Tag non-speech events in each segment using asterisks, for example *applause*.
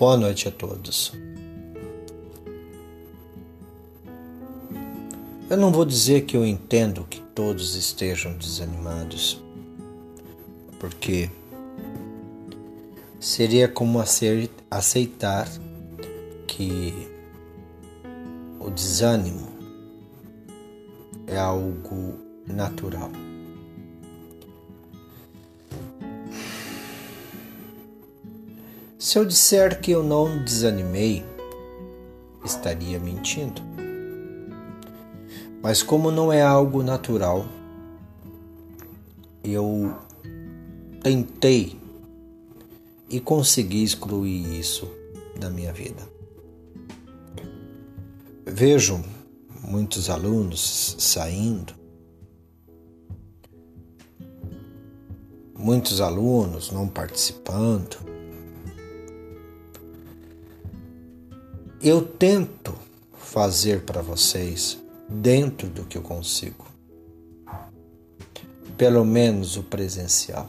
Boa noite a todos. Eu não vou dizer que eu entendo que todos estejam desanimados, porque seria como aceitar que o desânimo é algo natural. Se eu disser que eu não desanimei, estaria mentindo. Mas como não é algo natural, eu tentei e consegui excluir isso da minha vida. Vejo muitos alunos saindo, muitos alunos não participando. Eu tento fazer para vocês dentro do que eu consigo. Pelo menos o presencial.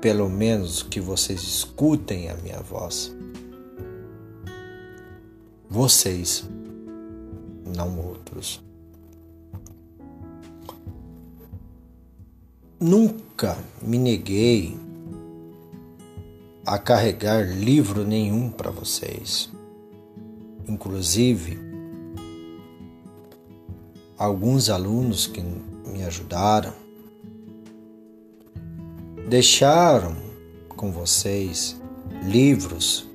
Pelo menos que vocês escutem a minha voz. Vocês, não outros. Nunca me neguei a carregar livro nenhum para vocês. Inclusive, alguns alunos que me ajudaram deixaram com vocês livros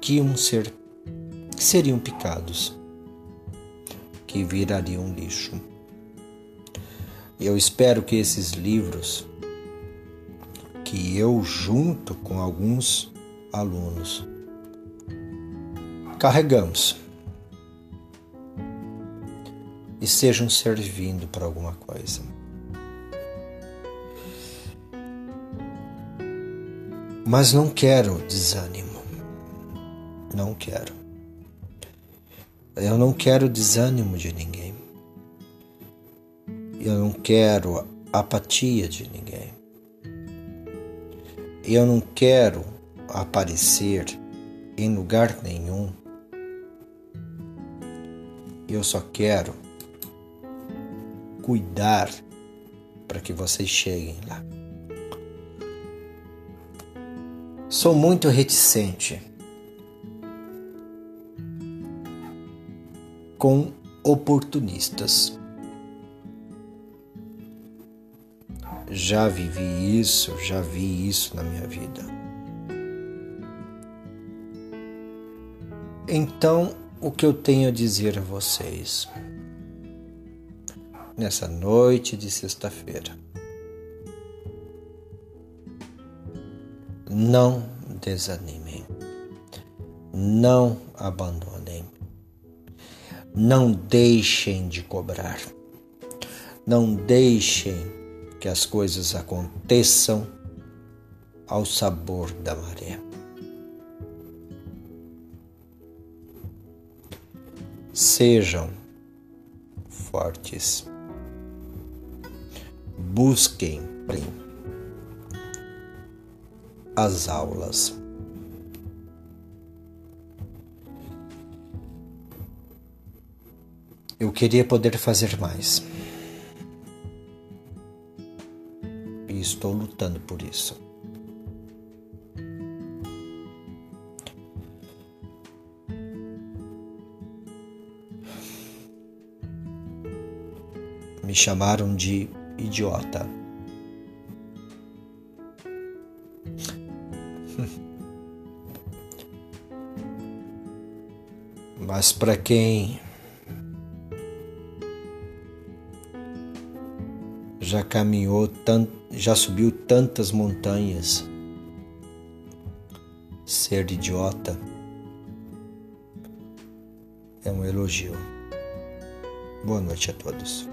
que iam ser que seriam picados, que virariam lixo. Eu espero que esses livros que eu junto com alguns alunos carregamos estejam servindo para alguma coisa. Mas não quero desânimo. Não quero. Eu não quero desânimo de ninguém. Eu não quero apatia de ninguém. Eu não quero aparecer em lugar nenhum. Eu só quero cuidar para que vocês cheguem lá. Sou muito reticente com oportunistas. Já vivi isso, já vi isso na minha vida. Então, o que eu tenho a dizer a vocês? nessa noite de sexta-feira. Não desanimem, não abandonem, não deixem de cobrar, não deixem que as coisas aconteçam ao sabor da maré. Sejam fortes busquem as aulas. Eu queria poder fazer mais. E estou lutando por isso. Me chamaram de idiota. *laughs* Mas para quem já caminhou, já subiu tantas montanhas, ser idiota é um elogio. Boa noite a todos.